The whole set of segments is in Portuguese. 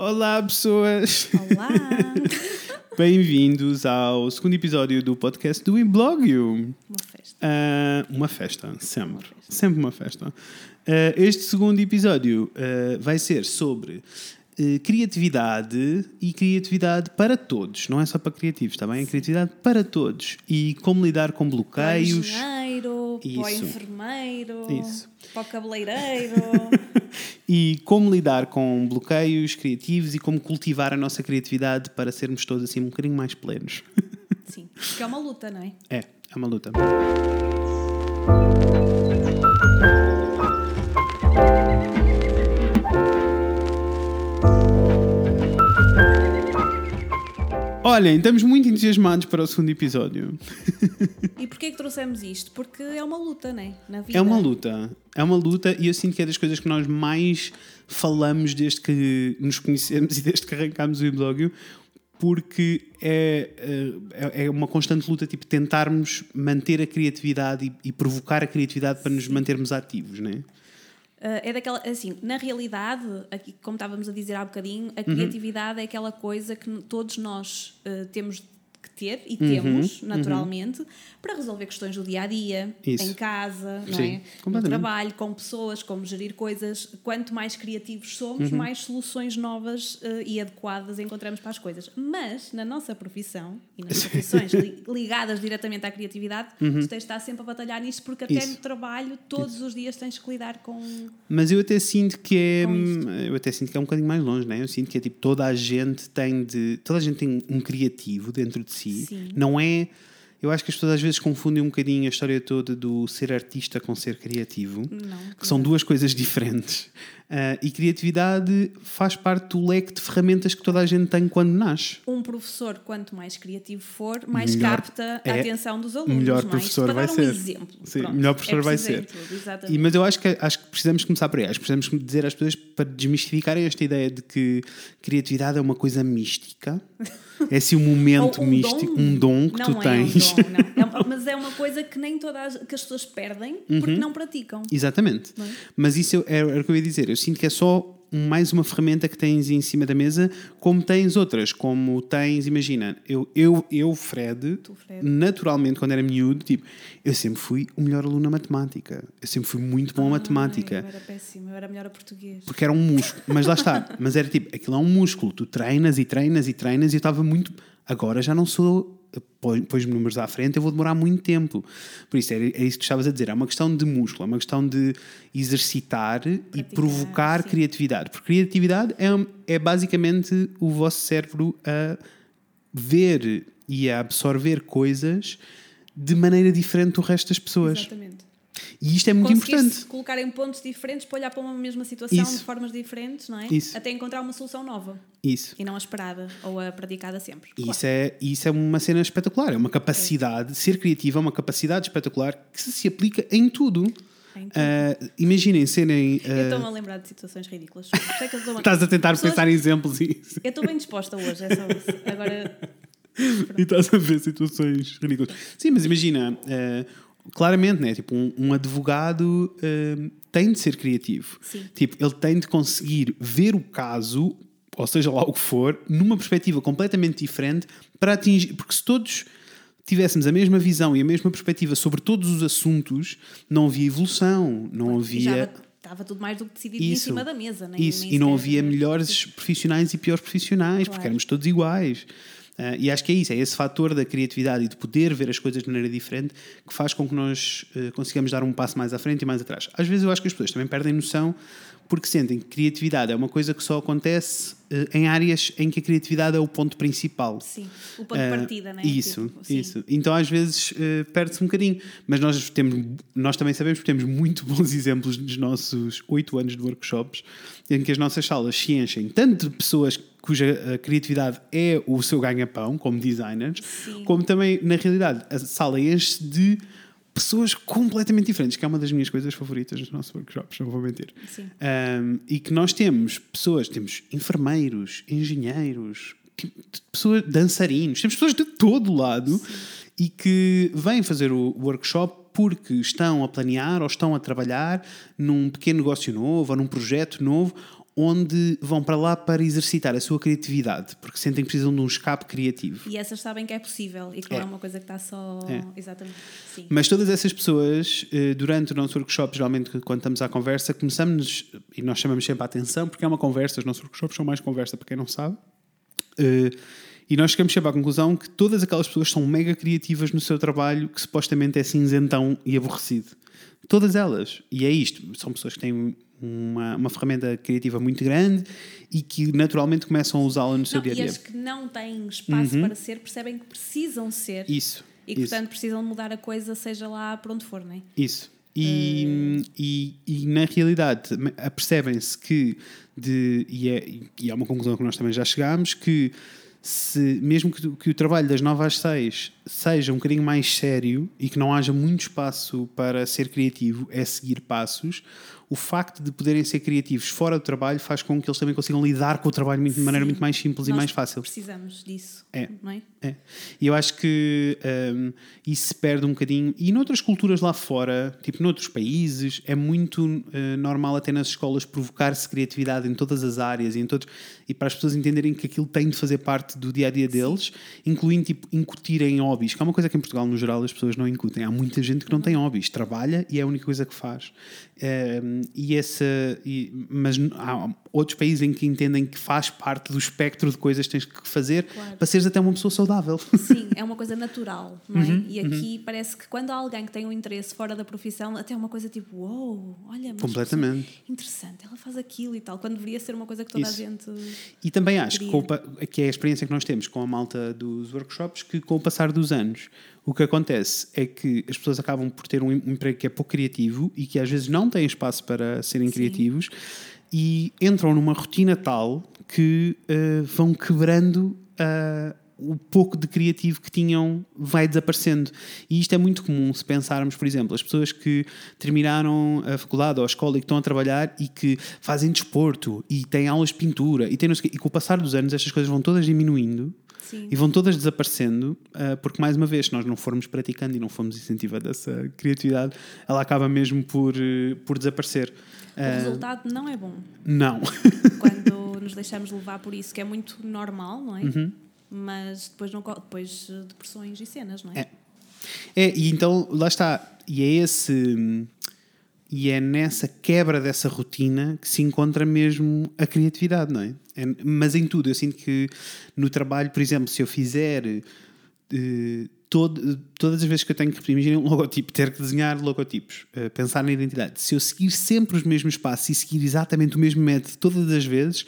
Olá, pessoas! Olá! Bem-vindos ao segundo episódio do podcast do Imblogio. Uma festa. Ah, uma festa, sempre. Sempre uma festa. Ah, este segundo episódio ah, vai ser sobre eh, criatividade e criatividade para todos. Não é só para criativos, está bem? É criatividade para todos. E como lidar com o engenheiro, para o Isso. enfermeiro, Isso. para o cabeleireiro. E como lidar com bloqueios criativos e como cultivar a nossa criatividade para sermos todos assim um bocadinho mais plenos. Sim, porque é uma luta, não é? É, é uma luta. Olhem, estamos muito entusiasmados para o segundo episódio. E porquê que trouxemos isto? Porque é uma luta, não é? Na vida. É uma luta. É uma luta e eu sinto que é das coisas que nós mais falamos desde que nos conhecemos e desde que arrancámos o Iblogio, porque é, é, é uma constante luta, tipo, tentarmos manter a criatividade e, e provocar a criatividade para nos mantermos ativos, não é? Ah, é daquela, assim, na realidade, aqui, como estávamos a dizer há bocadinho, Uhum. a criatividade é aquela coisa que todos nós ah, temos que ter e temos, naturalmente, para resolver questões do dia a dia, Uhum. Isso. em casa, não Sim, é? no trabalho, com pessoas, como gerir coisas. Quanto mais criativos somos, Uhum. mais soluções novas ah, e adequadas encontramos para as coisas. Mas na nossa profissão e nas profissões li- ligadas diretamente à criatividade, tu tens de estar sempre a batalhar nisto, porque até Uhum. Isso. no trabalho, todos os dias tens que lidar com. Mas eu até sinto que é. Eu até sinto que é um bocadinho mais longe, não é? Eu sinto que é tipo toda a gente tem de. Toda a gente tem um criativo dentro de si. Sim. Não é. Eu acho que as pessoas às vezes confundem um bocadinho a história toda do ser artista com ser criativo. Não, Que são duas coisas diferentes. Ah, e criatividade faz parte do leque de ferramentas que toda a gente tem quando nasce. um professor, quanto mais criativo for, mais Melhor capta a é- atenção dos alunos. melhor é? professor vai dar ser. Um exemplo. Sim, Pronto, melhor professor é vai ser. tudo. E, mas eu acho que, acho que precisamos começar por aí. Acho que precisamos dizer às pessoas para desmistificarem esta ideia de que criatividade é uma coisa mística. É assim um momento um místico, dom. um dom que não tu é tens. Um dom, não. É mas é uma coisa que nem todas as, que as pessoas perdem porque não praticam. Exatamente. Não é? Mas isso eu- era, o que eu ia dizer. Eu sinto que é só mais uma ferramenta que tens em cima da mesa, como tens outras. Como tens, imagina, eu, eu, eu Fred, Tu, Fred. naturalmente, quando era miúdo, tipo, eu sempre fui o melhor aluno na matemática. Eu sempre fui muito bom a matemática. Ai, eu era péssimo, eu era melhor a português. Porque era um músculo, mas lá está. Mas era tipo, aquilo é um músculo, tu treinas e treinas e treinas e eu estava muito. Agora já não sou. Põe- Pões-me números à frente, eu vou demorar muito tempo. Por isso, é, é isso que estavas a dizer. É uma questão de músculo, é uma questão de exercitar e provocar sim. criatividade. Porque criatividade é, é basicamente o vosso cérebro a ver e a absorver coisas de maneira diferente do resto das pessoas. Exatamente. E isto é muito importante. colocar em pontos diferentes para olhar para uma mesma situação Isso. de formas diferentes, não é? Isso. Até encontrar uma solução nova Isso. e não a esperada ou a praticada sempre. Claro. isso é, isso é uma cena espetacular, é uma capacidade, ser criativo é uma capacidade espetacular que se, se aplica em tudo. Ah, imaginem serem. Eu ah, estou-me a lembrar de situações ridículas. Isso é estás a tentar Pessoas- pensar em exemplos e, Eu estou bem disposta hoje, é só isso. Agora, e estás a ver situações ridículas. Sim, mas imagina, ah, claramente, né? tipo, um, um advogado ah, tem de ser criativo. Sim. Tipo, ele tem de conseguir ver o caso, ou seja lá o que for, numa perspectiva completamente diferente para atingir. Porque se todos tivéssemos a mesma visão e a mesma perspectiva sobre todos os assuntos, não havia evolução, não havia. estava tudo mais do que decidido Isso, em cima da mesa, nem, Isso, nem e não havia melhores profissionais e piores profissionais, porque Claro. éramos todos iguais. Ah, e acho que é isso, é esse fator da criatividade e de poder ver as coisas de maneira diferente que faz com que nós eh, consigamos dar um passo mais à frente e mais atrás. Às vezes eu acho que as pessoas também perdem noção porque sentem que criatividade é uma coisa que só acontece eh, em áreas em que a criatividade é o ponto principal. Sim, o ponto de Ah, partida, né? Isso, Tipo, isso. Então às vezes eh, perde-se um bocadinho. Mas nós, temos, nós também sabemos que temos muito bons exemplos nos nossos oito anos de workshops em que as nossas salas se enchem tanto de pessoas cuja eh, criatividade é o seu ganha-pão, como designers, Sim. como também, na realidade, a sala enche de pessoas completamente diferentes, que é uma das minhas coisas favoritas nos nossos workshops, não vou mentir. Sim. Um, e que nós temos pessoas, temos enfermeiros, engenheiros, pessoas, dançarinos, temos pessoas de todo lado e que vêm fazer o workshop porque estão a planear ou estão a trabalhar num pequeno negócio novo ou num projeto novo onde vão para lá para exercitar a sua criatividade, porque sentem que precisam de um escape criativo. E essas sabem que é possível e que não é uma coisa que está só. É. Exatamente. Sim. Mas todas essas pessoas, eh, durante o nosso workshop, geralmente quando estamos à conversa, começamos, e nós chamamos sempre a atenção, porque é uma conversa, os nossos workshops são mais conversa para quem não sabe. Eh, E nós chegamos sempre à conclusão que todas aquelas pessoas são mega criativas no seu trabalho, que supostamente é cinzentão e aborrecido. Todas elas. E é isto. São pessoas que têm uma, uma ferramenta criativa muito grande e que naturalmente começam a usá-la no seu Não, dia a e dia. as que não têm espaço para ser percebem que precisam ser Isso. e que, isso. portanto, precisam mudar a coisa, seja lá por onde for, não é? Isso. E, e, e na realidade apercebem-se que, de, e, é, e é uma conclusão que nós também já chegámos, que se, mesmo que, que o trabalho das 9 às 6 seja um bocadinho mais sério e que não haja muito espaço para ser criativo, é seguir passos, o facto de poderem ser criativos fora do trabalho faz com que eles também consigam lidar com o trabalho de maneira Sim. muito mais simples e mais fácil. Precisamos disso, É. não é? É. E eu acho que hum, isso se perde um bocadinho. E noutras culturas lá fora, tipo noutros países, é muito eh, normal até nas escolas provocar-se criatividade em todas as áreas e, em todos, e para as pessoas entenderem que aquilo tem de fazer parte do dia a dia deles, incluindo tipo, incutirem hobbies, que é uma coisa que em Portugal, no geral, as pessoas não incutem. Há muita gente que não tem hobbies, trabalha e é a única coisa que faz. E essa, e- mas há outros países em que entendem que faz parte do espectro de coisas que tens que fazer Claro. para seres até uma pessoa saudável. Sim, é uma coisa natural, não é? Uhum, e aqui parece que quando há alguém que tem um interesse fora da profissão, até é uma coisa tipo, uou, olha, mas Completamente. interessante, ela faz aquilo e tal, quando deveria ser uma coisa que toda Isso. a gente. E também acho que, que é a experiência que nós temos com a malta dos workshops, que com o passar dos anos, o que acontece é que as pessoas acabam por ter um em- emprego que é pouco criativo e que às vezes não têm espaço para serem criativos e entram numa rotina tal que eh, vão quebrando ah, o pouco de criativo que tinham vai desaparecendo. E isto é muito comum se pensarmos, por exemplo, as pessoas que terminaram a faculdade ou a escola e que estão a trabalhar e que fazem desporto e têm aulas de pintura e, têm e com o passar dos anos estas coisas vão todas diminuindo Sim. e vão todas desaparecendo, ah, porque mais uma vez, se nós não formos praticando e não formos incentivando essa criatividade, ela acaba mesmo por, eh, por desaparecer. O Ah, resultado não é bom não. quando nos deixamos levar por isso, que é muito normal, não é? Uhum. Mas depois, não, depois depressões e cenas, não é? É. É, e então, lá está. E é esse. E é nessa quebra dessa rotina que se encontra mesmo a criatividade, não é? É- mas em tudo, eu sinto que no trabalho, por exemplo, se eu fizer eh, todo- todas as vezes que eu tenho que, imaginem um logotipo, ter que desenhar logotipos, eh, pensar na identidade, se eu seguir sempre os mesmos passos e seguir exatamente o mesmo método todas as vezes,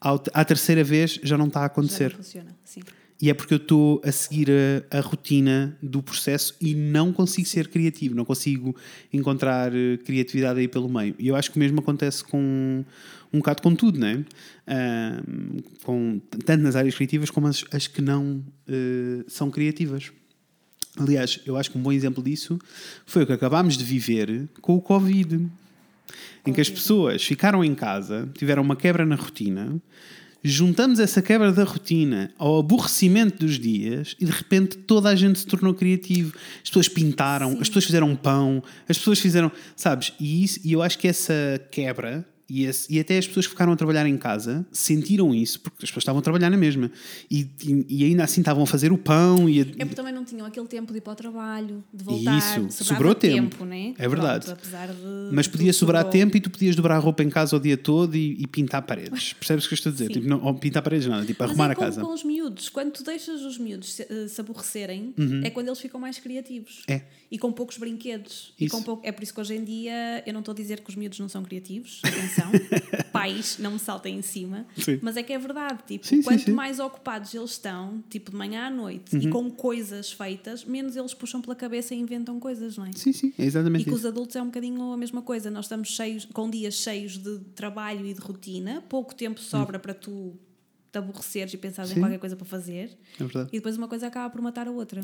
ao- à terceira vez já não está a Já acontecer. não funciona, sim. E é porque eu estou a seguir a, a rotina do processo e não consigo ser criativo, não consigo encontrar eh, criatividade aí pelo meio. E eu acho que o mesmo acontece com um bocado com tudo, não é? Ahm, com, tanto nas áreas criativas como as, as que não eh, são criativas. Aliás, eu acho que um bom exemplo disso foi o que acabámos de viver com o Covid, em que as pessoas ficaram em casa, tiveram uma quebra na rotina, juntamos essa quebra da rotina ao aborrecimento dos dias e de repente toda a gente se tornou criativo. As pessoas pintaram, Sim. as pessoas fizeram pão, as pessoas fizeram, sabes? E, isso, e eu acho que essa quebra e, esse- e até as pessoas que ficaram a trabalhar em casa sentiram isso, porque as pessoas estavam a trabalhar na mesma e, e- e ainda assim estavam a fazer o pão e a, É porque também não tinham aquele tempo de ir para o trabalho, de voltar. Isso, sobrou tempo. né? É verdade. Pronto, Mas podia sobrar sobrou. tempo e tu podias dobrar a roupa em casa o dia todo e, e pintar paredes. Percebes o que eu estou a dizer? Tipo, não, ou pintar paredes, nada, tipo Mas arrumar é a como casa. com os miúdos. Quando tu deixas os miúdos se, eh, se aborrecerem, é quando eles ficam mais criativos. Uhum. É. E com poucos brinquedos. E Isso. com pouco... É por isso que hoje em dia eu não estou a dizer que os miúdos não são criativos. Atenção. Pais, não me saltem em cima. Sim. Mas é que é verdade. Tipo, Sim, quanto sim. mais ocupados eles estão, tipo de manhã à noite, Uhum. e com coisas feitas, menos eles puxam pela cabeça e inventam coisas, não é? Sim, sim, é E exatamente com isso. os adultos é um bocadinho a mesma coisa. Nós estamos cheios, com dias cheios de trabalho e de rotina, pouco tempo sobra para tu te aborreceres e pensares em qualquer coisa para fazer, É verdade. e depois uma coisa acaba por matar a outra.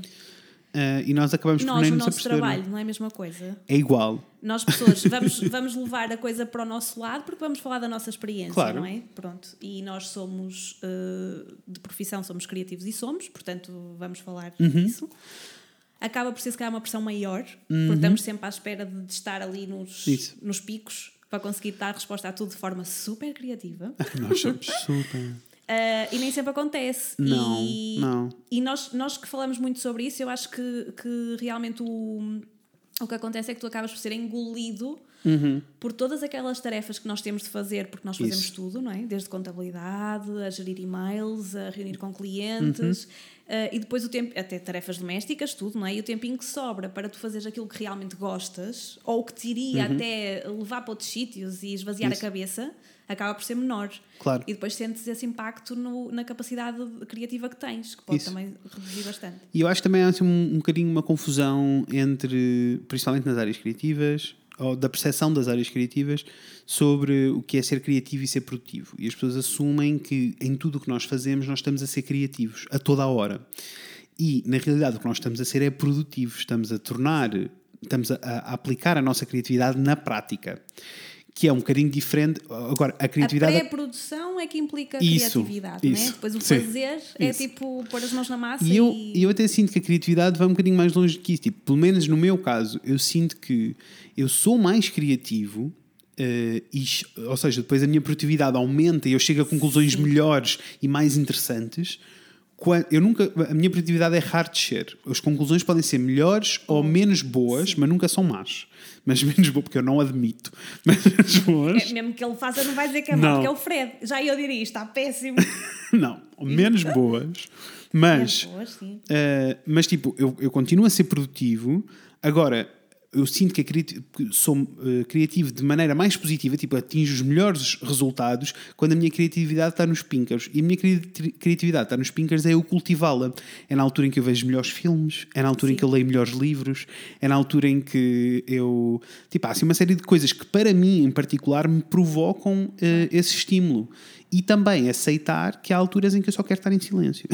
Ah, e nós acabamos por Nós, nem no nos nosso aperceber. trabalho, não é a mesma coisa. É igual. Nós, pessoas, vamos, vamos levar a coisa para o nosso lado porque vamos falar da nossa experiência, Claro. não é? Pronto. E nós somos, eh, de profissão, somos criativos e somos, portanto, vamos falar Uhum. disso. Acaba por ser, se calhar, uma pressão maior, porque estamos sempre à espera de, de estar ali nos, Isso. nos picos. para conseguir dar resposta a tudo de forma super criativa. Nós somos super. Uh, e nem sempre acontece. Não, e, não. E nós, nós que falamos muito sobre isso, eu acho que, que realmente o, o que acontece é que tu acabas por ser engolido por todas aquelas tarefas que nós temos de fazer, porque nós fazemos Isso. tudo, não é? Desde contabilidade, a gerir e-mails, a reunir com clientes. uh, e depois o tempo, até tarefas domésticas, tudo, não é? E o tempinho que sobra para tu fazeres aquilo que realmente gostas, ou que te iria até levar para outros sítios e esvaziar Isso. a cabeça, acaba por ser menor. Claro. E depois sentes esse impacto no- na capacidade criativa que tens, que pode Isso. também reduzir bastante. E eu acho que também há assim, um, um bocadinho uma confusão entre, principalmente nas áreas criativas, ou da percepção das áreas criativas, sobre o que é ser criativo e ser produtivo. E as pessoas assumem que em tudo o que nós fazemos nós estamos a ser criativos, a toda a hora. E, na realidade, o que nós estamos a ser é produtivos, estamos a tornar, estamos a, a aplicar a nossa criatividade na prática. Que é um bocadinho diferente. Agora, a criatividade. A pré-produção é que implica Isso, criatividade, não é? isso, Depois o sim, fazer é isso. tipo pôr as mãos na massa E eu, e... e eu até sinto que a criatividade vai um bocadinho mais longe do que isso. Tipo, pelo menos no meu caso, eu sinto que eu sou mais criativo. eh, e, ou seja, depois a minha produtividade aumenta e eu chego a conclusões melhores e mais interessantes. Eu nunca, a minha produtividade é raro de descer. As conclusões podem ser melhores ou menos boas, mas nunca são más. Mas menos boas, porque eu não admito. Mas menos boas. É, mesmo que ele faça, não vai dizer que é mau, porque é o Fred. Já eu diria, está péssimo. Não, menos boas. Mas. É boas, sim. Uh, mas tipo, eu, eu continuo a ser produtivo. Agora, eu sinto que, sou uh, criativo de maneira mais positiva, tipo, atinjo os melhores resultados quando a minha criatividade está nos pinkers. E a minha cri- criatividade está nos pinkers é eu cultivá-la. É na altura em que eu vejo melhores filmes, é na altura em Sim. que eu leio melhores livros, é na altura em que eu. Tipo, há assim uma série de coisas que, para mim em particular, me provocam uh, esse estímulo. E também aceitar que há alturas em que eu só quero estar em silêncio.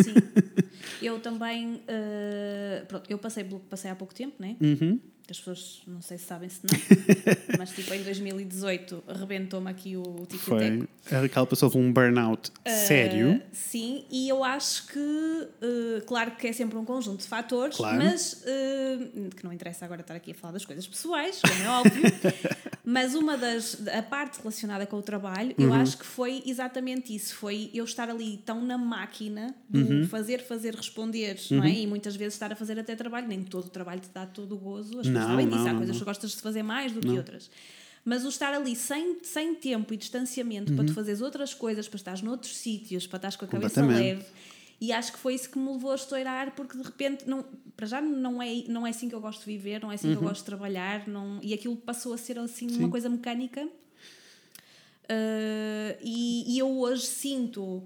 Sim. Eu também. eh, pronto, eu passei passei há pouco tempo, né? Uhum. As pessoas não sei se sabem se não. mas tipo, em 2018 arrebentou-me aqui o tico Foi. A Raquel passou por um burnout sério. Uh, sim, e eu acho que, uh, claro que é sempre um conjunto de fatores, Claro. mas uh, que não interessa agora estar aqui a falar das coisas pessoais, como é óbvio, mas uma das, a parte relacionada com o trabalho, eu Uhum. acho que foi exatamente isso, foi eu estar ali tão na máquina do Uhum. fazer, fazer, responder, não é? E muitas vezes estar a fazer até trabalho, nem todo o trabalho te dá todo o gozo, as Não, disso, não, há não, coisas não. que gostas de fazer mais do que outras. Mas o estar ali sem, sem tempo e distanciamento para tu fazeres outras coisas, para estares noutros sítios, para estares com a cabeça Uhum. Leve. E acho que foi isso que me levou a estourar, porque de repente, não, para já não é, não é assim que eu gosto de viver, não é assim que eu Uhum. gosto de trabalhar, não, e aquilo passou a ser assim uma coisa mecânica. Uh, e, e eu hoje sinto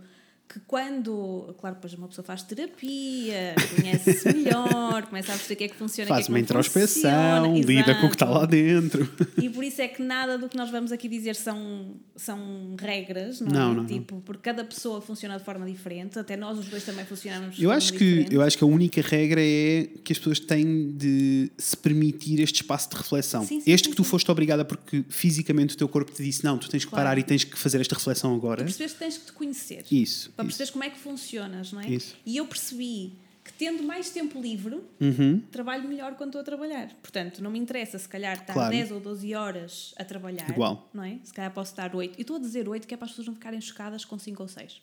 que quando, claro, depois uma pessoa faz terapia, conhece-se melhor, começa a perceber o que é que funciona, Faz o que é uma que não introspeção, lida com o que está Exato. lá dentro. E por isso é que nada do que nós vamos aqui dizer são, são regras, não, Não, é? não, não. tipo, porque cada pessoa funciona de forma diferente, até nós os dois também funcionamos de Eu forma acho, que, diferente. eu acho que a única regra é que as pessoas têm de se permitir este espaço de reflexão. Sim, sim, este sim, que tu foste obrigada porque fisicamente o teu corpo te disse não, tu tens que Claro. parar e tens que fazer esta reflexão agora. Tu percebes que tens que te conhecer. Isso. Para isso. perceberes como é que funcionas, não é? Isso. E eu percebi que tendo mais tempo livre, Uhum. trabalho melhor quando estou a trabalhar. Portanto, não me interessa se calhar estar Claro. 10 ou 12 horas a trabalhar. Igual. Não é? Se calhar posso estar 8. E estou a dizer 8 que é para as pessoas não ficarem chocadas com 5 ou 6.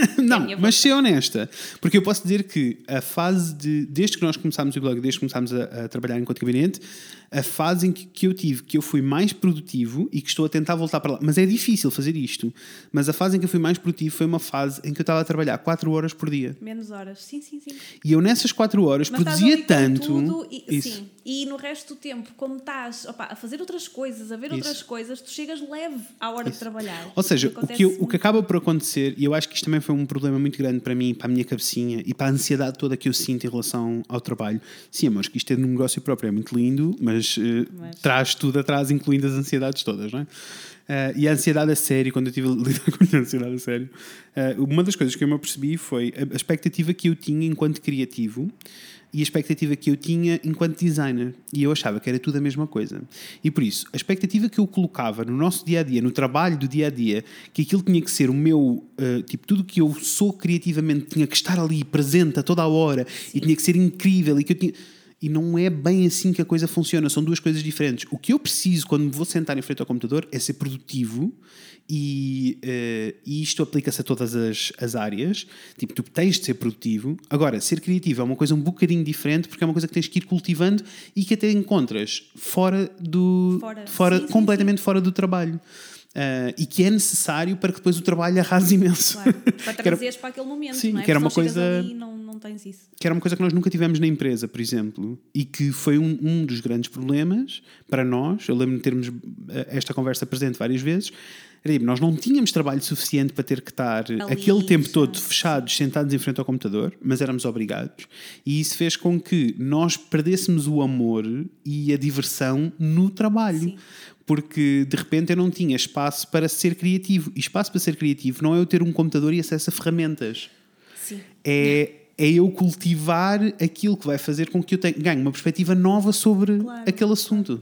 Não, minha mas ser honesta. Porque eu posso dizer que a fase de. Desde que nós começámos o blog, desde que começámos a, a trabalhar enquanto gabinete, a fase em que, que eu tive, que eu fui mais produtivo e que estou a tentar voltar para lá. Mas é difícil fazer isto. Mas a fase em que eu fui mais produtivo foi uma fase em que eu estava a trabalhar 4 horas por dia. Menos horas. Sim, sim, sim. E eu nessas 4 horas Mas produzia tanto. e, isso. Sim. E no resto do tempo, como estás opa, a fazer outras coisas, a ver Isso. outras coisas, tu chegas leve à hora de trabalhar. Ou seja, o que, eu- o que acaba por acontecer, e eu acho que isto também foi um problema muito grande para mim, para a minha cabecinha e para a ansiedade toda que eu sinto em relação ao trabalho. Sim, amor, que isto é num negócio próprio, é muito lindo, mas, eh, Mas- traz tudo atrás, incluindo as ansiedades todas, não é? Eh, e a ansiedade a sério, quando eu tive a lidar com a ansiedade a sério, eh, uma das coisas que eu me apercebi foi a expectativa que eu tinha enquanto criativo e a expectativa que eu tinha enquanto designer. E eu achava que era tudo a mesma coisa. E por isso, a expectativa que eu colocava no nosso dia a dia, no trabalho do dia a dia, que aquilo tinha que ser o meu, eh, tipo, tudo que eu sou criativamente tinha que estar ali presente a toda a hora e tinha que ser incrível e que eu tinha. E não é bem assim que a coisa funciona, são duas coisas diferentes. O que eu preciso quando me vou sentar em frente ao computador é ser produtivo e, uh, e isto aplica-se a todas as, as áreas. Tipo, tu tens de ser produtivo. Agora, ser criativo é uma coisa um bocadinho diferente porque é uma coisa que tens que ir cultivando e que até encontras fora do. Fora. fora Sim, sim, completamente fora do trabalho. Uh, e que é necessário para que depois o trabalho arrase imenso. Claro, para trazeres para aquele momento, Sim, não é? que era uma coisa- ali não, não tens isso. que era uma coisa que nós nunca tivemos na empresa, por exemplo, e que foi um, um dos grandes problemas para nós. Eu lembro de termos eh, esta conversa presente várias vezes. Era, nós não tínhamos trabalho suficiente para ter que estar aquele tempo todo fechado. fechados, sentados em frente ao computador, mas éramos obrigados. E isso fez com que nós perdêssemos o amor e a diversão no trabalho. Sim. Porque de repente eu não tinha espaço para ser criativo. E espaço para ser criativo não é eu ter um computador e acesso a ferramentas Sim. é, é eu cultivar aquilo que vai fazer com que eu tenha, ganhe uma perspectiva nova sobre Claro, aquele assunto.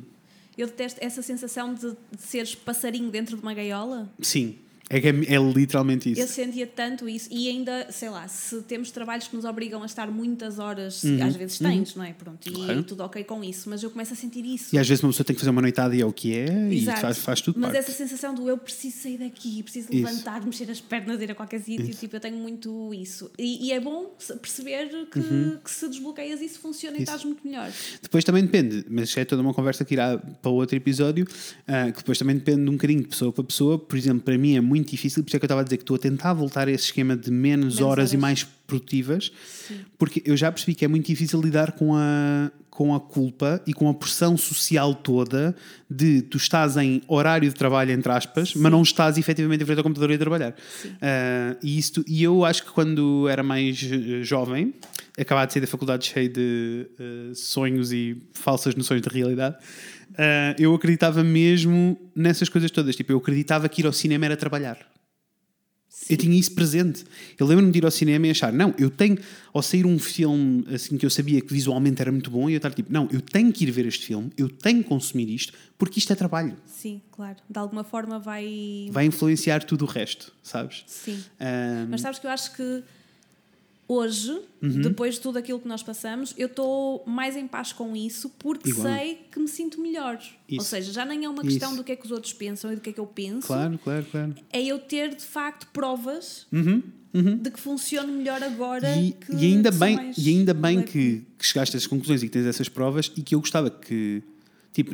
Eu detesto essa sensação de, de seres passarinho dentro de uma gaiola. Sim, é, que é, é literalmente isso. Eu sentia tanto isso e ainda, sei lá, se temos trabalhos que nos obrigam a estar muitas horas, Uhum. às vezes tens, não é? Pronto, e Claro. tudo ok com isso, mas eu começo a sentir isso. E às vezes uma pessoa tem que fazer uma noitada e é o que é, Exato. e faz, faz tudo Mas parte. essa sensação do eu preciso sair daqui, preciso Isso. levantar, mexer as pernas, ir a qualquer sítio, Isso. tipo, eu tenho muito isso. E, e é bom perceber que, que se desbloqueias isso funciona e Uhum. Isso. estás muito melhor. Depois também depende, mas isso é toda uma conversa que irá para outro episódio, ah, que depois também depende de um bocadinho de pessoa para pessoa. Por exemplo, para mim é muito difícil, por isso é que eu estava a dizer que estou a tentar voltar a esse esquema de menos, Menos horas, e horas. mais produtivas, porque eu já percebi que é muito difícil lidar com a, com a culpa e com a pressão social toda de tu estás em horário de trabalho, entre aspas, mas não estás efetivamente em frente ao computador e a trabalhar. Ah, e, isto, e eu acho que quando era mais eh, jovem, acabava de sair da faculdade cheio de eh, sonhos e falsas noções de realidade, ah, eu acreditava mesmo nessas coisas todas. Tipo, eu acreditava que ir ao cinema era trabalhar. Eu tinha isso presente. Eu lembro-me de ir ao cinema e achar, não, eu tenho, ao sair um filme assim que eu sabia que visualmente era muito bom, e eu estar tipo, não, eu tenho que ir ver este filme, eu tenho que consumir isto, porque isto é trabalho. Sim, claro. De alguma forma vai. Vai influenciar tudo o resto, sabes? Sim. Ahm, Mas sabes que eu acho que hoje, Uhum. depois de tudo aquilo que nós passamos, eu estou mais em paz com isso porque Igual. sei que me sinto melhor. Ou Isso. seja, já nem é uma questão Isso. do que é que os outros pensam e do que é que eu penso. claro, claro, claro. É eu ter de facto provas de que funcione melhor agora. Uhum, E, que, e ainda bem, mais e ainda bem que, que chegaste a essas conclusões e que tens essas provas e que eu gostava que, tipo,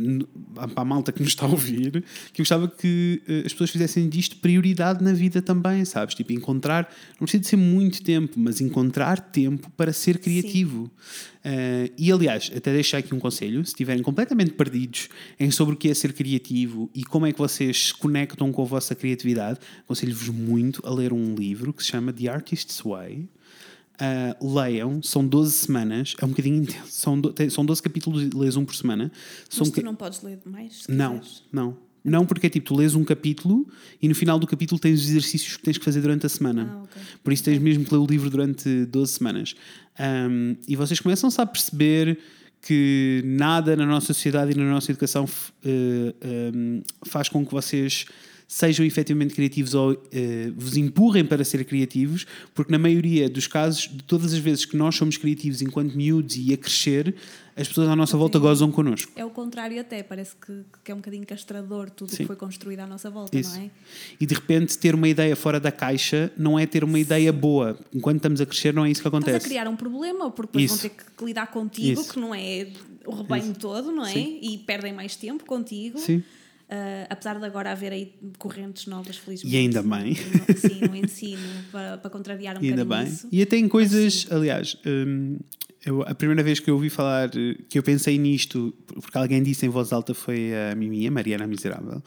para a malta que nos está a ouvir, que eu gostava que eh, as pessoas fizessem disto prioridade na vida também, sabes? Tipo, encontrar, não precisa de ser muito tempo, mas encontrar tempo para ser criativo. Eh, e aliás, até deixar aqui um conselho: se estiverem completamente perdidos em sobre o que é ser criativo e como é que vocês se conectam com a vossa criatividade, aconselho-vos muito a ler um livro que se chama The Artist's Way. Uh, leiam, são 12 semanas, é um bocadinho intenso, são, do, tem- são 12 capítulos e lês um por semana. São Mas tu que- não podes ler mais? não, quiseres. não. Não, porque é tipo, tu lês um capítulo e no final do capítulo tens os exercícios que tens que fazer durante a semana. Ah, ok. Por isso tens mesmo que ler o livro durante 12 semanas. Um, e vocês começam-se a perceber que nada na nossa sociedade e na nossa educação f- eh, um, faz com que vocês sejam efetivamente criativos ou eh, vos empurrem para ser criativos, porque na maioria dos casos, de todas as vezes que nós somos criativos enquanto miúdos e a crescer, as pessoas à nossa volta gozam connosco. É o contrário até, parece que, que é um bocadinho castrador tudo o Sim. que foi construído à nossa volta, Isso. não é? E de repente ter uma ideia fora da caixa não é ter uma ideia boa. Enquanto estamos a crescer, não é isso que Estás a acontece. criar um problema, porque depois Isso. vão ter que lidar contigo, Isso. que não é o rebanho todo, não é? Sim. E perdem mais tempo contigo. Sim. Ah, apesar de agora haver aí correntes novas, felizmente. E ainda bem. No- Sim, no ensino, para, para contrariar um E ainda bocadinho bem. isso. E até em coisas, aliás, hum, eu, a primeira vez que eu ouvi falar, que eu pensei nisto, porque alguém disse em voz alta, foi a Mimi, a Mariana Miserável,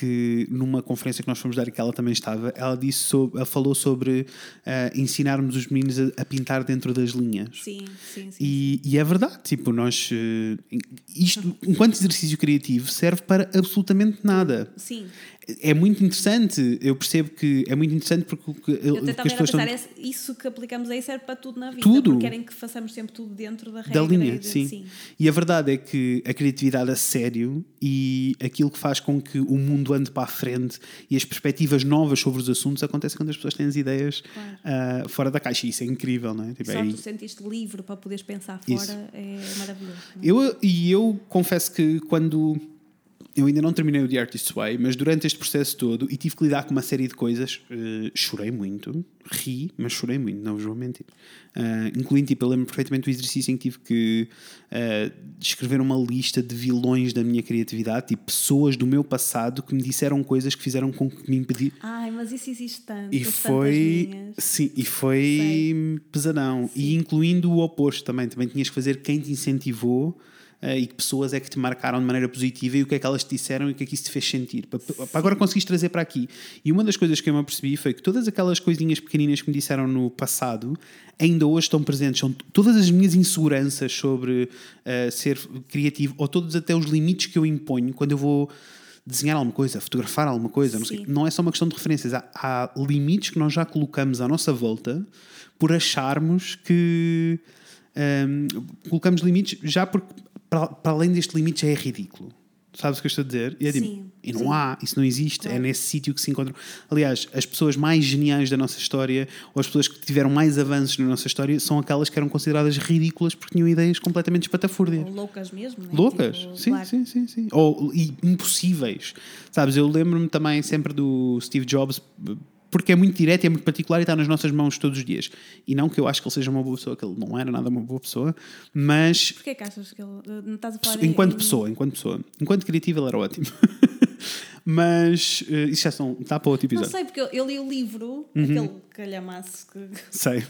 que numa conferência que nós fomos dar e que ela também estava, ela, disse sobre, ela falou sobre eh, ensinarmos os meninos a, a pintar dentro das linhas. Sim, sim, sim. E, e é verdade, tipo, nós. eh, isto, enquanto exercício criativo, serve para absolutamente nada. Sim. É muito interessante, eu percebo que é muito interessante porque o que, Eu estava a pensar, estão. é isso que aplicamos aí serve para tudo na vida. Tudo. Porque querem que façamos sempre tudo dentro da regra. Da linha, e de- sim. E a verdade é que a criatividade a sério e aquilo que faz com que o mundo ando para a frente e as perspectivas novas sobre os assuntos acontecem quando as pessoas têm as ideias claro. uh, fora da caixa. Isso é incrível, não é? Tipo, Só é... tu sentiste livre para poderes pensar fora isso. é maravilhoso. É? Eu, e eu confesso que quando eu ainda não terminei o The Artist's Way, mas durante este processo todo e tive que lidar com uma série de coisas, uh, chorei muito, ri, mas chorei muito, não vos vou mentir. Uh, incluindo, tipo, eu lembro perfeitamente do exercício em que tive que uh, escrever uma lista de vilões da minha criatividade, tipo, pessoas do meu passado que me disseram coisas que fizeram com que me impediram. Ai, mas isso existe tanto. E foi. Sim, e foi Sei. pesadão. Sim. E incluindo o oposto também. Também tinhas que fazer quem te incentivou e que pessoas é que te marcaram de maneira positiva e o que é que elas te disseram e o que é que isso te fez sentir. Para, para agora conseguiste trazer para aqui. E uma das coisas que eu me apercebi foi que todas aquelas coisinhas pequeninas que me disseram no passado ainda hoje estão presentes. São todas as minhas inseguranças sobre uh, ser criativo ou todos até os limites que eu imponho quando eu vou desenhar alguma coisa, fotografar alguma coisa, não, sei, não, é só uma questão de referências. Há, há, limites que nós já colocamos à nossa volta por acharmos que um, colocamos limites já porque para, para além deste limite já é ridículo. Sabes o que eu estou a dizer? E, é tipo, sim, e não sim. há, isso não existe, é claro. é nesse sítio que se encontram. Aliás, as pessoas mais geniais da nossa história, ou as pessoas que tiveram mais avanços na nossa história, são aquelas que eram consideradas ridículas porque tinham ideias completamente espatafúrdias. Ou loucas mesmo, né? Loucas, tipo, sim, claro. sim, sim, sim. Ou e impossíveis. Sabes, eu lembro-me também sempre do Steve Jobs porque é muito direto e é muito particular e está nas nossas mãos todos os dias. E não que eu acho que ele seja uma boa pessoa, que ele não era nada uma boa pessoa, mas. Porquê que achas que ele. Não estás a falar enquanto em... pessoa, enquanto pessoa. Enquanto criativo, ele era ótimo. mas uh, isso já são, está para outro episódio. Não sei, porque eu, eu li o livro, uhum. aquele calhamaço que. Sei.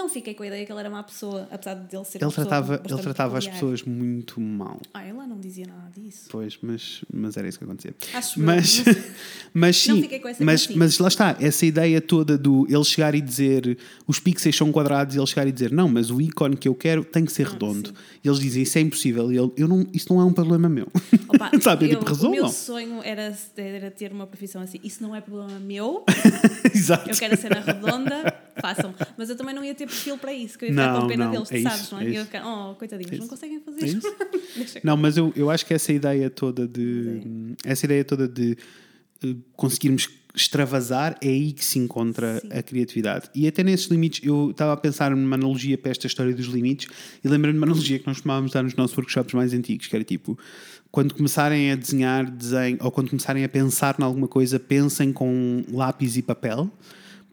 Não fiquei com a ideia que ele era má pessoa, apesar de ele ser ele tratava Ele tratava as pessoas muito mal. Ah, ele não dizia nada disso. Pois, mas, mas era isso que acontecia. Acho mas, mas sim, não fiquei com essa mas, mas lá está, essa ideia toda do ele chegar e dizer os pixels são quadrados e ele chegar e dizer não, mas o ícone que eu quero tem que ser ah, redondo. E eles dizem isso é impossível. E ele, eu não, isso não é um problema meu. Opa, Sabe, eu, tipo, o meu sonho era, era ter uma profissão assim. Isso não é problema meu. Exato. Eu quero a cena redonda, façam. Mas eu também não ia ter perfil para isso, que eu ia ficar não, com pena não, deles, é sabes, isso, não é? é ficar, oh, coitadinhos, é não conseguem fazer é isso. não, mas eu, eu acho que essa ideia toda de. Sim. Essa ideia toda de uh, conseguirmos extravasar é aí que se encontra Sim. a criatividade. E até nesses limites, eu estava a pensar numa analogia para esta história dos limites e lembrei-me de uma analogia que nós costumávamos dar nos nossos workshops mais antigos, que era tipo, quando começarem a desenhar desenho, ou quando começarem a pensar em alguma coisa, pensem com lápis e papel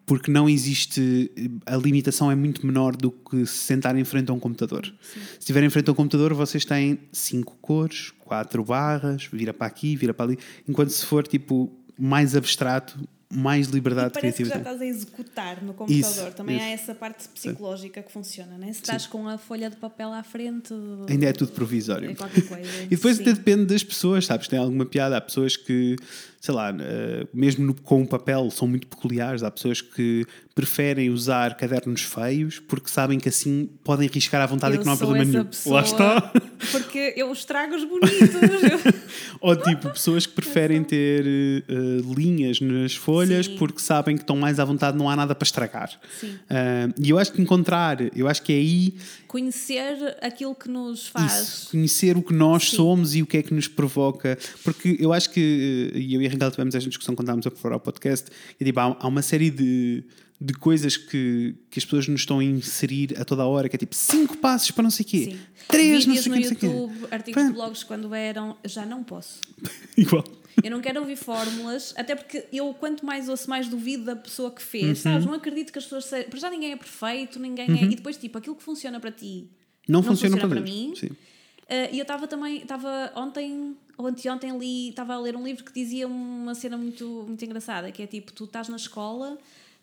porque não existe. A limitação é muito menor do que se sentar em frente a um computador. Sim. Se estiver em frente a um computador, vocês têm cinco cores, quatro barras, vira para aqui, vira para ali. Enquanto se for tipo mais abstrato, mais liberdade de criatividade. que já estás a executar no computador. Isso, Também isso. há essa parte psicológica que funciona, né? Se estás Sim. com a folha de papel à frente. Ainda é tudo provisório. É qualquer coisa. e depois até depende das pessoas, sabes? Tem alguma piada. Há pessoas que sei lá, uh, mesmo no, com o papel, são muito peculiares. Há pessoas que preferem usar cadernos feios porque sabem que assim podem riscar à vontade eu e que não há problema nenhum. Lá está. Porque eu estrago os bonitos. Ou tipo, pessoas que preferem ter uh, linhas nas folhas Sim. porque sabem que estão mais à vontade, não há nada para estragar. Uh, e eu acho que encontrar, eu acho que é aí. Conhecer aquilo que nos faz. Isso, conhecer o que nós Sim. somos e o que é que nos provoca. Porque eu acho que, e eu e a Raquel tivemos esta discussão quando estávamos a preparar o podcast, e tipo, há, há uma série de de coisas que, que as pessoas nos estão a inserir a toda a hora, que é tipo 5 passos para não sei o quê, 3 não sei no YouTube, artigos de blogs quando eram, já não posso. Igual. Eu não quero ouvir fórmulas, até porque eu, quanto mais ouço, mais duvido da pessoa que fez, uhum. sabes? Não acredito que as pessoas sejam. Para já ninguém é perfeito, ninguém é, uhum. é. E depois, tipo, aquilo que funciona para ti não, não funciona, funciona, para, para mim. Sim. Uh, e eu estava também, estava ontem ou anteontem li, estava a ler um livro que dizia uma cena muito, muito engraçada, que é tipo, tu estás na escola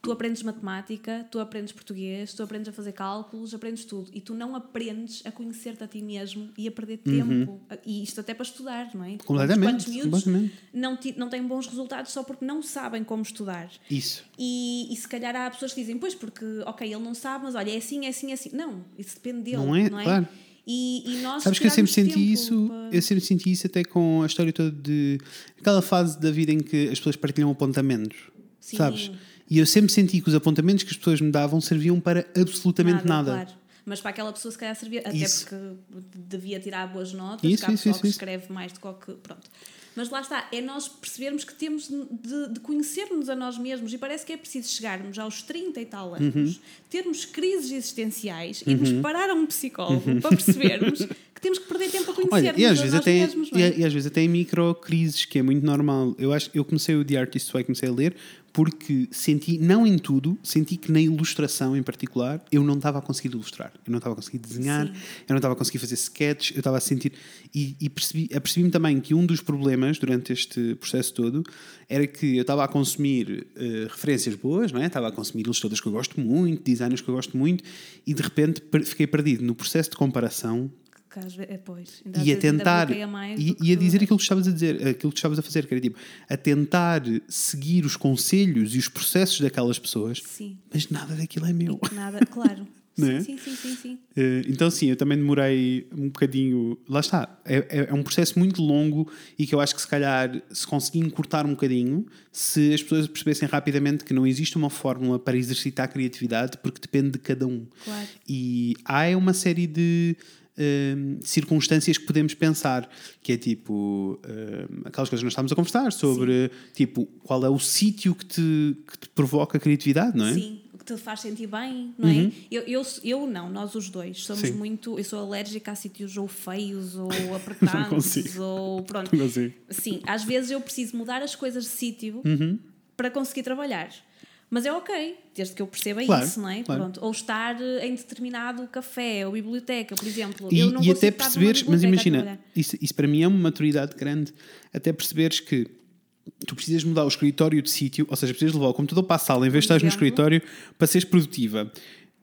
tu aprendes matemática, tu aprendes português, tu aprendes a fazer cálculos, aprendes tudo. E tu não aprendes a conhecer-te a ti mesmo e a perder uhum. tempo. E isto até para estudar, não é? Completamente. completamente. Não, não têm bons resultados só porque não sabem como estudar. Isso. E, e se calhar há pessoas que dizem, pois, porque, ok, ele não sabe, mas olha, é assim, é assim, é assim. Não, isso depende dele. Não é? Não é? Claro. E, e nós Sabes que eu sempre senti isso, para... eu sempre senti isso até com a história toda de aquela fase da vida em que as pessoas partilham apontamentos. Sim. Sabes? E eu sempre senti que os apontamentos que as pessoas me davam serviam para absolutamente nada. nada. Claro. Mas para aquela pessoa se calhar servia, até isso. porque devia tirar boas notas, isso, isso, pessoal que escreve mais do que. Pronto. Mas lá está, é nós percebermos que temos de, de conhecermos a nós mesmos e parece que é preciso chegarmos aos 30 e tal anos, Uhum. termos crises existenciais e nos parar a um psicólogo para percebermos que temos que perder tempo a Olha, conhecermos e às a vezes nós até mesmos. não e, é? e às vezes até em micro crises, que é muito normal. Eu acho eu comecei o The Artist Way, comecei a ler porque senti, não em tudo, senti que na ilustração em particular, eu não estava a conseguir ilustrar. Eu não estava a conseguir desenhar, Sim. eu não estava a conseguir fazer sketches, eu estava a sentir. E, e percebi, apercebi-me também que um dos problemas durante este processo todo era que eu estava a consumir eh, referências boas, não é? estava a consumir ilustradores que eu gosto muito, designers que eu gosto muito, e de repente fiquei perdido no processo de comparação Que às ve- é, pois, ainda e a vezes tentar e, e a dizer aquilo que estavas a dizer, aquilo que estavas a fazer, que era tipo a tentar seguir os conselhos e os processos daquelas pessoas, Sim, mas nada daquilo é meu. nada, claro. É? sim, sim, sim, sim. Eh, Então, sim, eu também demorei um bocadinho. Lá está, é, é- é um processo muito longo e que eu acho que se calhar, se conseguir encurtar um bocadinho, se as pessoas percebessem rapidamente que não existe uma fórmula para exercitar a criatividade, porque depende de cada um. Claro. E há uma série de hum, circunstâncias que podemos pensar, que é tipo hum, aquelas coisas que nós estávamos a conversar sobre tipo qual é o sítio que te, que te provoca criatividade, não é? Uhum. Sim, o que te faz sentir bem, não é? Eu, eu, eu não, nós os dois somos Sim. muito. Eu sou alérgica a sítios ou feios ou apertados ou pronto. Sim, às vezes eu preciso mudar as coisas de sítio Uhum. para conseguir trabalhar. Mas é ok, desde que eu perceba Claro, isso, não é? claro. Pronto. Ou estar eh, em determinado café ou biblioteca, por exemplo. E, eu não e até perceberes, mas imagina, isso, isso para mim é uma maturidade grande, até perceberes que tu precisas mudar o escritório de sítio, ou seja, precisas levar o computador para a sala em vez de estar no escritório para seres produtiva.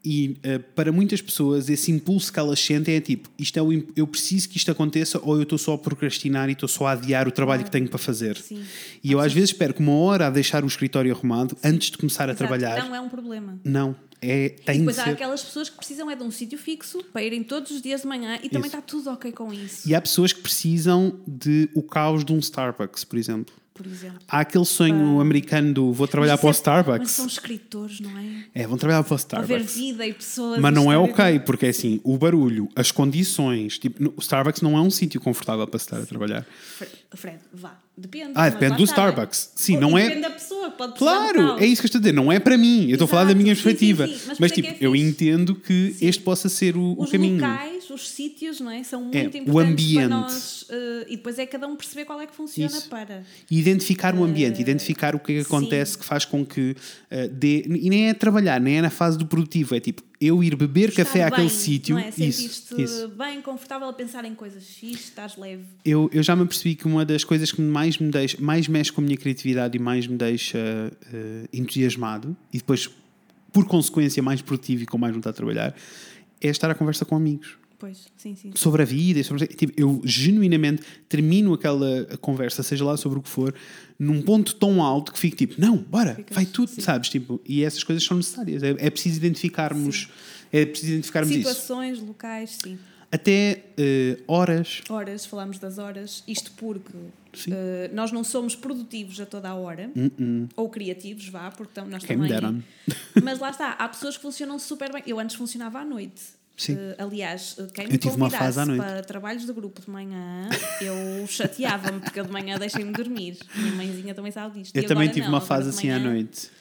E eh, para muitas pessoas, esse impulso que elas sentem é tipo: isto é o, eu preciso que isto aconteça, ou eu estou só a procrastinar e estou só a adiar o trabalho que tenho para fazer. Sim. E eu às vezes espero que uma hora a deixar o escritório arrumado antes de começar a Exato, trabalhar. Não é um problema. Não, é, E tem de depois há ser. aquelas pessoas que precisam é de um sítio fixo para irem todos os dias de manhã e também Isso. está tudo ok com isso, E há pessoas que precisam de o caos de um Starbucks, por exemplo. Por exemplo. Há aquele sonho americano do vou trabalhar Mas para o é- Mas Starbucks. são escritores, não é? É, vão trabalhar para o Para ver Starbucks. vida e pessoas. Mas não é ok, porque é assim, o barulho, as condições, tipo, o Starbucks não é um sítio confortável para se estar a trabalhar. Fre- Fred, vá. Depende. Ah, depende do está, Starbucks. Sim, não e é- Depende da pessoa, pode Claro, é isso que eu estou a dizer, não é para mim, eu estou a falar da minha sim, sim, perspectiva. sim, mas Mas, é tipo, é eu entendo que este possa ser o, o Os caminho. locais, os sítios, não é? São muito É, o importantes ambiente. para nós. eh, e depois é cada um perceber qual é que funciona Isso. para. E identificar o ambiente, identificar o que é que acontece que faz com que eh, dê. E nem é trabalhar, nem é na fase do produtivo, é tipo eu ir beber Estar café àquele bem, sítio. É? Isso, isso. bem, confortável a pensar em coisas fixe, estás leve. Eu, eu já me apercebi que uma das coisas que mais me deixa, mais mexe com a minha criatividade e mais me deixa eh, entusiasmado e depois, por consequência, mais produtivo e com mais vontade de trabalhar é estar à conversa com amigos Pois, sim, sim. sobre a vida. e Sobre, tipo, eu genuinamente termino aquela conversa, seja lá sobre o que for, num ponto tão alto que fico tipo, não, bora, Ficas- vai tudo, sim. sabes? Tipo, e essas coisas são necessárias. É, é preciso identificarmos, é preciso identificarmos isso. Situações, locais, sim. Até eh, horas. Horas, falamos das horas, isto porque Sim. eh, nós não somos produtivos a toda a hora, ou criativos, vá, porque tam- nós Quem também. Mas lá está, há pessoas que funcionam super bem. Eu antes funcionava à noite. Sim. Eh, aliás, eh, quem Eu me tive uma fase à noite. para trabalhos de grupo de manhã, eu chateava-me, porque eu de manhã deixei-me dormir. Minha mãezinha também sabe disto. Eu também tive não, uma fase assim à manhã- noite.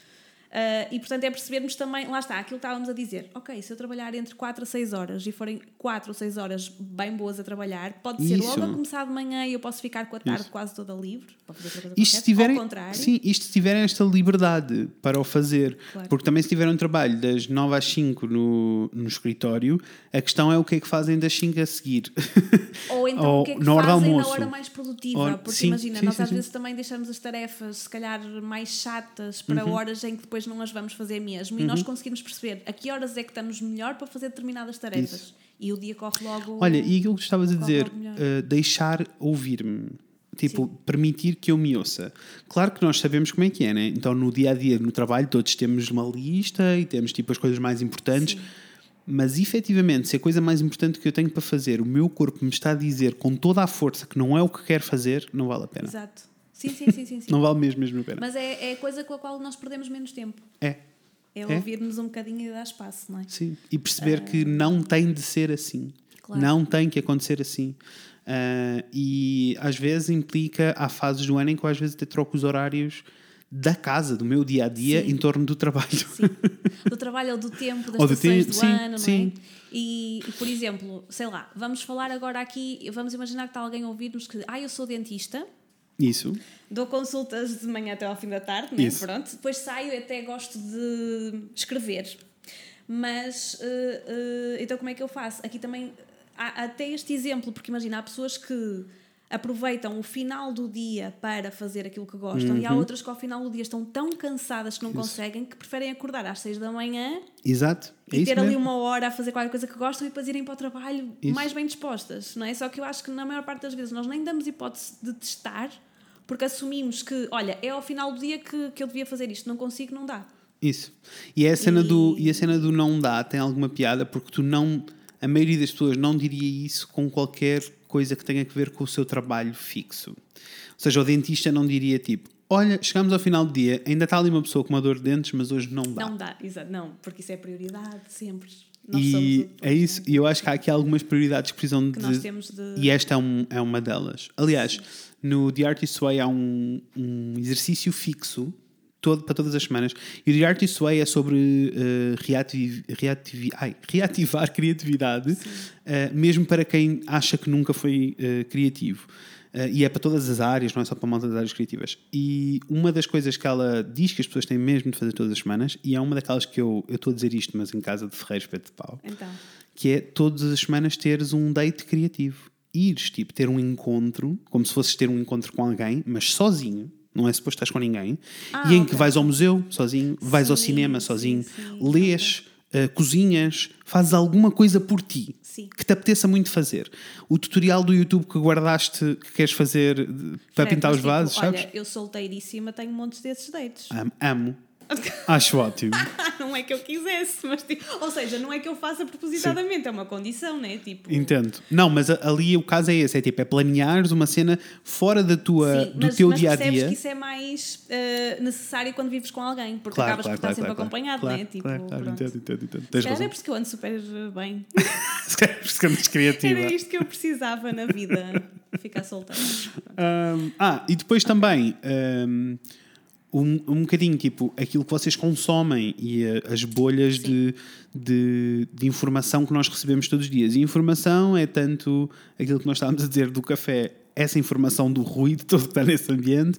Uh, e portanto é percebermos também, lá está, aquilo que estávamos a dizer, ok, se eu trabalhar entre 4 a 6 horas e forem 4 ou 6 horas bem boas a trabalhar, pode ser Isso. logo a começar de manhã e eu posso ficar com a tarde quase toda livre para fazer outra coisa Isto qualquer. tiverem, Ao contrário, sim, isto se tiverem esta liberdade para o fazer, Claro. porque também se tiver um trabalho das 9 às 5 no, no escritório, a questão é o que é que fazem das 5 a seguir. ou então ou o que é que na fazem na almoço. hora mais produtiva, Ou- porque sim, imagina, sim, nós sim, às vezes também deixamos as tarefas se calhar mais chatas para Uhum. horas em que depois não as vamos fazer mesmo e nós conseguimos perceber a que horas é que estamos melhor para fazer determinadas tarefas e o dia corre logo Olha, e aquilo que estavas a dizer, uh, deixar ouvir-me. Tipo, permitir que eu me ouça. Claro que nós sabemos como é que é, né? Então, no dia a dia, no trabalho, todos temos uma lista e temos tipo as coisas mais importantes. Sim. Mas efetivamente, se a coisa mais importante que eu tenho para fazer, o meu corpo me está a dizer com toda a força que não é o que quer fazer, não vale a pena. Exato. Sim, sim, sim, sim. sim. Não vale mesmo, mesmo a pena. Mas é, é a coisa com a qual nós perdemos menos tempo. É, É, É? ouvir-nos um bocadinho e dar espaço, não é? sim. E perceber Ah. que não tem de ser assim. Claro. Não tem que acontecer assim. Uh, e às vezes implica, há fases do ano em que eu às vezes até troco os horários da casa, do meu dia a dia, Sim. em torno do trabalho. Sim. Do trabalho ou do tempo, das Ou do tempo, do sim, ano, sim. não é? E, e, por exemplo, sei lá, vamos falar agora aqui, vamos imaginar que está alguém a ouvir-nos que, ah, eu sou dentista, Isso. dou consultas de manhã até ao fim da tarde, né? Isso. Pronto. Depois saio e até gosto de escrever. Mas, eh, eh, então como é que eu faço? Aqui também há até este exemplo, porque imagina, há pessoas que aproveitam o final do dia para fazer aquilo que gostam e há Uhum. outras que ao final do dia estão tão cansadas que não conseguem que preferem acordar às seis da manhã Exato. É e isso ter ali mesmo. uma hora a fazer qualquer coisa que gostam e depois irem para o trabalho Isso. mais bem dispostas, não é? Só que eu acho que na maior parte das vezes nós nem damos hipótese de testar porque assumimos que, olha, é ao final do dia que, que eu devia fazer isto, não consigo, não dá. Isso. E, é a cena E- Do, e a cena do não dá tem alguma piada porque tu não. A maioria das pessoas não diria isso com qualquer coisa que tenha a ver com o seu trabalho fixo. Ou seja, o dentista não diria tipo: Olha, chegamos ao final do dia, ainda está ali uma pessoa com uma dor de dentes, mas hoje não dá. Não dá, exato, não, porque isso é prioridade sempre. Nós e é isso. E eu acho que há aqui algumas prioridades que precisam que de. nós temos de. E esta é, um, é uma delas. Aliás, no The Artist Way há um, um exercício fixo todo, para todas as semanas. E o The Artist Way é sobre reativi- ai, reativar criatividade, eh, mesmo para quem acha que nunca foi eh, criativo. E é para todas as áreas, não é só para a malta das áreas criativas. E uma das coisas que ela diz que as pessoas têm mesmo de fazer todas as semanas, e é uma daquelas que eu eu estou a dizer isto, mas em casa de Ferreiros Pedro de Pau, Então, que é todas as semanas teres um date criativo. Ires, tipo, ter um encontro, como se fosses ter um encontro com alguém, mas sozinho, não é suposto estás com ninguém, Ah, e em ok. que vais ao museu sozinho, vais ao Sim, cinema sim, sozinho, sim, lês, eh, cozinhas, fazes alguma coisa por ti. Sim. Que te apeteça muito fazer. O tutorial do YouTube que guardaste, que queres fazer de- para Fred, pintar os vasos, tipo, sabes? Olha, eu solteiríssima, tenho montes desses dates. Amo. amo. Acho ótimo. não é que eu quisesse, mas tipo, ou seja, não é que eu faça propositadamente, é uma condição, né? Tipo, Entendo. Não, mas ali o caso é esse: é tipo, é planeares uma cena fora da tua, Sim, do mas, teu mas dia a dia. que isso é mais eh, necessário quando vives com alguém, porque Claro, acabas claro, por estar claro, sempre claro, acompanhado, claro, né? Tipo, claro, claro, pronto. entendo, entendo, entendo. Se Tens calhar é razão. por isso que eu ando super eh, bem. Se calhar é por isso que andas criativa. Era isto que eu precisava na vida, ficar solteira. Um, ah, e depois também um, um, um bocadinho tipo aquilo que vocês consomem e eh, as bolhas de, de, de informação que nós recebemos todos os dias. E informação é tanto aquilo que nós estávamos a dizer do café, essa informação do ruído todo que está nesse ambiente,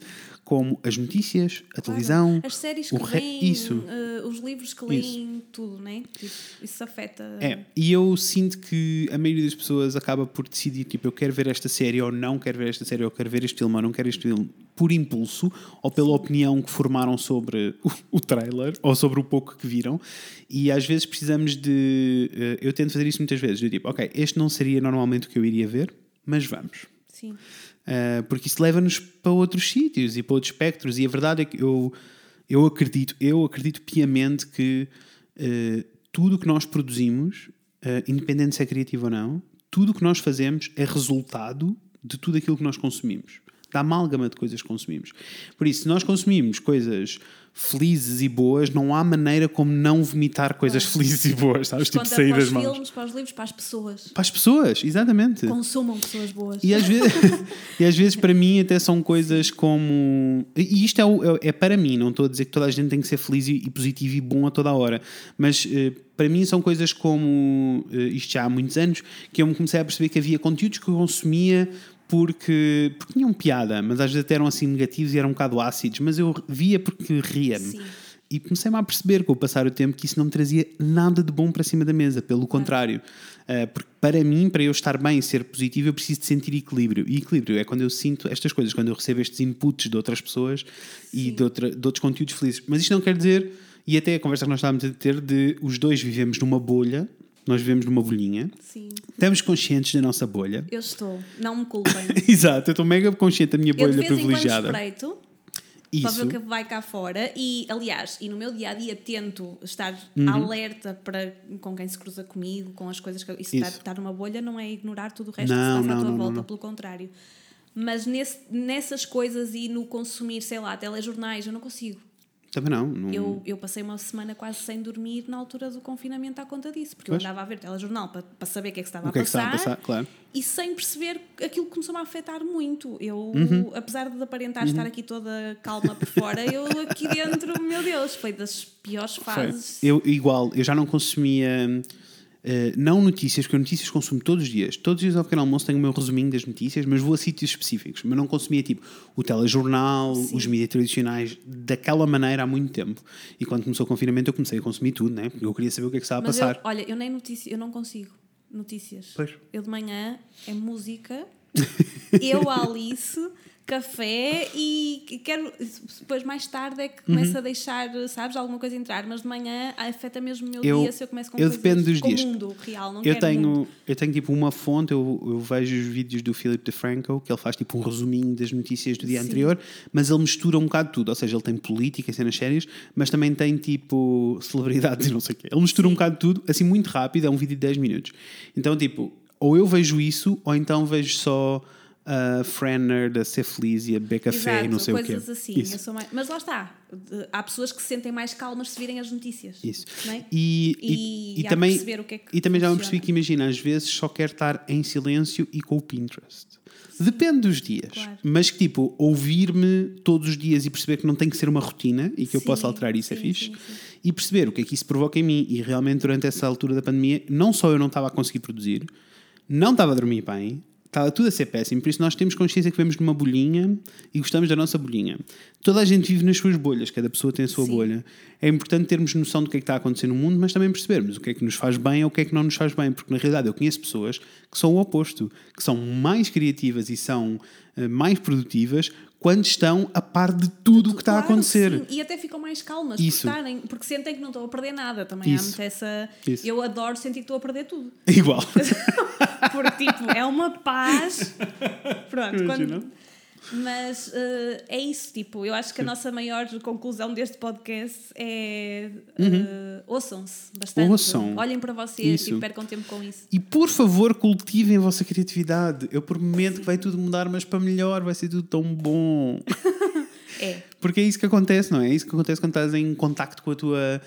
como as notícias, a televisão, As séries o que re- vêm, isso. eh, os livros que leem, tudo, né? Tipo, isso afeta. É, e eu sinto que a maioria das pessoas acaba por decidir, tipo, eu quero ver esta série ou não quero ver esta série, ou quero ver este filme ou não quero este filme, por impulso, ou pela opinião que formaram sobre o, o trailer, ou sobre o pouco que viram, e às vezes precisamos de... eh, Eu tento fazer isso muitas vezes, de tipo, ok, este não seria normalmente o que eu iria ver, mas vamos. Sim. Uh, porque isso leva-nos para outros sítios e para outros espectros. E a verdade é que eu, eu acredito, eu acredito piamente que uh, tudo o que nós produzimos, uh, independente se é criativo ou não, tudo o que nós fazemos é resultado de tudo aquilo que nós consumimos. Da amálgama de coisas que consumimos. Por isso, se nós consumimos coisas felizes e boas, não há maneira como não vomitar coisas felizes e boas, sabes? Tipo, Conta sair para das os mãos. filmes, para os livros, para as pessoas. Para as pessoas, exatamente. Consumam pessoas boas. E às, vezes, e às vezes para mim até são coisas como. E isto é, o- é, é para mim, não estou a dizer que toda a gente tem que ser feliz e, e positivo e bom a toda a hora. Mas eh, para mim são coisas como. eh, isto já há muitos anos, que eu me comecei a perceber que havia conteúdos que eu consumia porque, porque tinham piada, mas às vezes até eram assim negativos e eram um bocado ácidos, mas eu via porque ria-me. Sim. E comecei-me a perceber com o passar do tempo que isso não me trazia nada de bom para cima da mesa, pelo contrário. Uh, porque para mim, para eu estar bem e ser positivo, eu preciso de sentir equilíbrio. E equilíbrio é quando eu sinto estas coisas, quando eu recebo estes inputs de outras pessoas e de, outra, de outros conteúdos felizes. Mas isto não quer dizer, e até a conversa que nós estávamos a ter, de os dois vivemos numa bolha, nós vivemos numa bolhinha, Sim. estamos conscientes da nossa bolha. Eu estou. Não me culpem. Exato, eu estou mega consciente da minha Eu de bolha vez em privilegiada. espreito para ver o que vai cá fora e, aliás, e no meu dia a dia tento estar Uhum. alerta para com quem se cruza comigo, com as coisas que. Isso, Isso. Estar, estar numa bolha não é ignorar tudo o resto Não, que se passa à tua não, volta, não. pelo contrário. Mas nesse, nessas coisas e no consumir, sei lá, telejornais, eu não consigo. Também não. não... Eu, eu passei uma semana quase sem dormir na altura do confinamento à conta disso, porque Pois. eu andava a ver telejornal para, para saber o que é que estava, O que a, é que está passar, a passar, claro. e sem perceber aquilo começou-me a afetar muito. Eu, Uhum. apesar de aparentar estar aqui toda calma por fora, eu aqui dentro, meu Deus, foi das piores Foi. fases. Eu, igual, eu já não consumia. Eh, não notícias, porque eu notícias consumo todos os dias. Todos os dias ao pequeno almoço tenho o meu resuminho das notícias, mas vou a sítios específicos. Mas não consumia tipo o telejornal, Sim. os mídias tradicionais, daquela maneira há muito tempo. E quando começou o confinamento eu comecei a consumir tudo, né? Porque eu queria saber o que é que estava a Mas eu, passar. olha, eu nem notícia, eu não consigo notícias. Pois. Eu de manhã é música, eu Alice, café e que quero. Depois mais tarde é que começo a deixar, sabes, alguma coisa entrar, mas de manhã afeta mesmo o meu Eu- dia se eu começo com eu dependo dos com dias. mundo real, não Eu quero mundo. tenho, eu tenho tipo uma fonte, eu, eu vejo os vídeos do Philip DeFranco, que ele faz tipo um resuminho das notícias do dia Sim. anterior, mas ele mistura um bocado tudo, ou seja, ele tem política, cenas sérias, mas também tem tipo celebridades e não sei o quê. Ele mistura um bocado tudo, assim muito rápido, é um vídeo de 10 minutos. Então, tipo, ou eu vejo isso, ou então vejo só a Frenner da Ceflis e a Becafé Exato, e não sei o quê. assim. Isso. eu sou mais- Mas lá está. Há pessoas que se sentem mais calmas se virem as notícias. Isso. é? E, E- e, e também, perceber o que é que e também já me percebi que, imagina, às vezes só quero estar em silêncio e com o Pinterest. Depende dos dias. Claro. Mas que, tipo, ouvir-me todos os dias e perceber que não tem que ser uma rotina e que eu Sim, posso alterar isso é sim, fixe. sim, sim. E perceber o que é que isso provoca em mim. E realmente, durante essa altura da pandemia, não só eu não estava a conseguir produzir, não estava a dormir bem, estava tudo a ser péssimo. Por isso, nós temos consciência que vivemos numa bolhinha e gostamos da nossa bolhinha. Toda a gente vive nas suas bolhas, cada pessoa tem a sua Sim. bolha. É importante termos noção do que é que está a acontecer no mundo, mas também percebermos o que é que nos faz bem ou o que é que não nos faz bem. Porque, na realidade, eu conheço pessoas que são o oposto, que são mais criativas e são eh, mais produtivas quando estão a par de tudo o que está a Claro, acontecer. sim. E até ficam mais calmas Isso. Por estarem, porque sentem que não estão a perder nada. Também Isso. há muito essa. Isso. Eu adoro sentir que estou a perder tudo. Igual. Porque, tipo, é uma paz. Pronto, Imagina. quando. Mas eh, é isso, tipo, eu acho que a nossa maior conclusão deste podcast é eh, ouçam-se bastante. Uhum. Ouçam. Olhem para vocês Isso. e percam tempo com isso. E por favor, cultivem a vossa criatividade. Eu prometo que vai tudo mudar, mas para melhor, vai ser tudo tão bom. É. Porque é isso que acontece, não é? É isso que acontece quando estás em contacto com a tua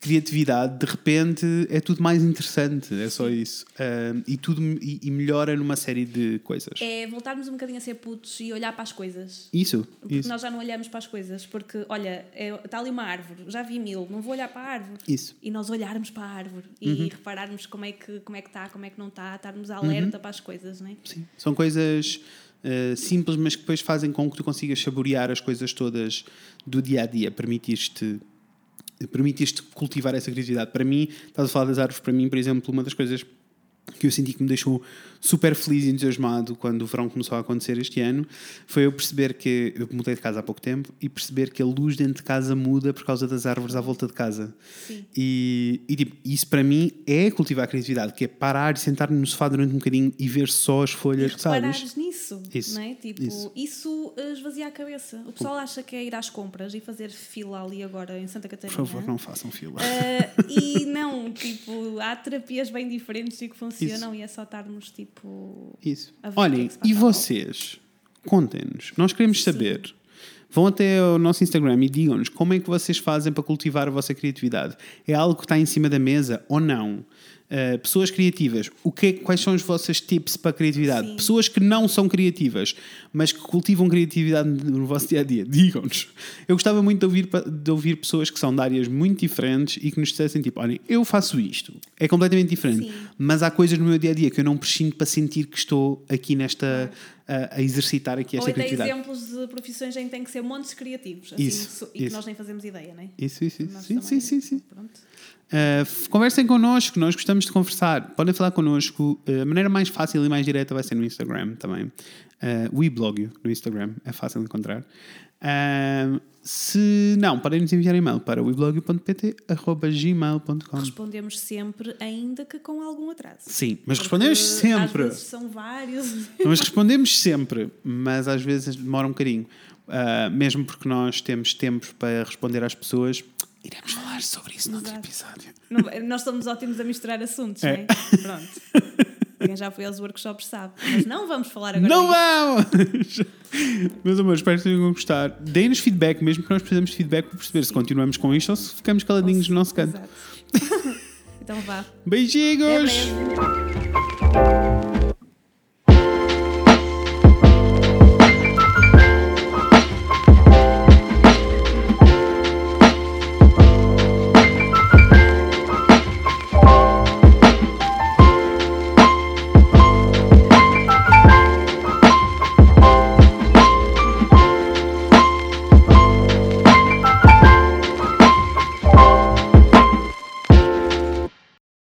criatividade. De repente é tudo mais interessante, é só isso. Ahm, e tudo e, e melhora numa série de coisas. É voltarmos um bocadinho a ser putos e olhar para as coisas. Isso, Porque isso, nós já não olhamos para as coisas, porque, olha, está ali uma árvore, já vi mil, não vou olhar para a árvore. isso. E nós olharmos para a árvore e Uhum. repararmos como é que como é que está, como é que não está, estarmos alerta Uhum. para as coisas, não é? Sim. São coisas ah, simples, mas que depois fazem com que tu consigas saborear as coisas todas do dia a dia. Permitiste permitiste cultivar essa criatividade. Para mim, estás a falar das árvores, para mim, por exemplo, uma das coisas que eu senti que me deixou super feliz e entusiasmado quando o verão começou a acontecer este ano foi eu perceber que eu mudei de casa há pouco tempo e perceber que a luz dentro de casa muda por causa das árvores à volta de casa. Sim. E, e, tipo, isso para mim é cultivar a criatividade, que é parar e sentar-me no sofá durante um bocadinho e ver só as folhas, sabes? reparares nisso, Isso, não é? Tipo, isso. isso, eh, esvazia a cabeça. O pessoal acha que é ir às compras e fazer fila ali agora em Santa Por Catarina. favor, não façam fila. Eh, e não, tipo, há terapias bem diferentes e que funcionam e é só estarmos tipo. Isso. a ver o que Olhem, que e vocês? Contem-nos. Nós queremos saber. Vão até ao nosso Instagram e digam-nos como é que vocês fazem para cultivar a vossa criatividade. É algo que está em cima da mesa ou não? Uh, pessoas criativas, o que é- quais são os vossos tips para a criatividade? Sim. Pessoas que não são criativas, mas que cultivam criatividade no vosso dia a dia, digam-nos. Eu gostava muito de ouvir, de ouvir pessoas que são de áreas muito diferentes e que nos dissessem tipo: olhem, eu faço isto, é completamente diferente, Sim. mas há coisas no meu dia a dia que eu não prescindo para sentir que estou aqui nesta. a, a exercitar aqui Ou esta criatividade. exemplos de profissões em que tem que ser montes criativos assim, Isso, so- e que isso. nós nem fazemos ideia, não é? Isso, isso, isso. Sim, sim, sim, sim. Pronto. Uh, f- conversem connosco, nós gostamos de conversar. Podem falar connosco. Uh, a maneira mais fácil e mais direta vai ser no Instagram também. Uh, o e-blog no Instagram é fácil de encontrar. Uh, se não, podem nos enviar e-mail para weblog.pt.gmail.com. Respondemos sempre, ainda que com algum atraso. Sim, mas Porque respondemos Às sempre. vezes são vários. Nós respondemos sempre, mas às vezes demora um bocadinho. Uh, mesmo porque nós temos tempos para responder às pessoas. Iremos falar sobre isso noutro episódio. Não- nós somos ótimos a misturar assuntos, É. não é? Pronto. Quem já foi aos workshops sabe. Mas não vamos falar agora Não disso. vamos! Meus amores, espero que tenham gostado. Deem-nos feedback, mesmo que nós precisamos de feedback para perceber se continuamos com isto ou se ficamos caladinhos no nosso canto. Exato. então vá. Beijinhos!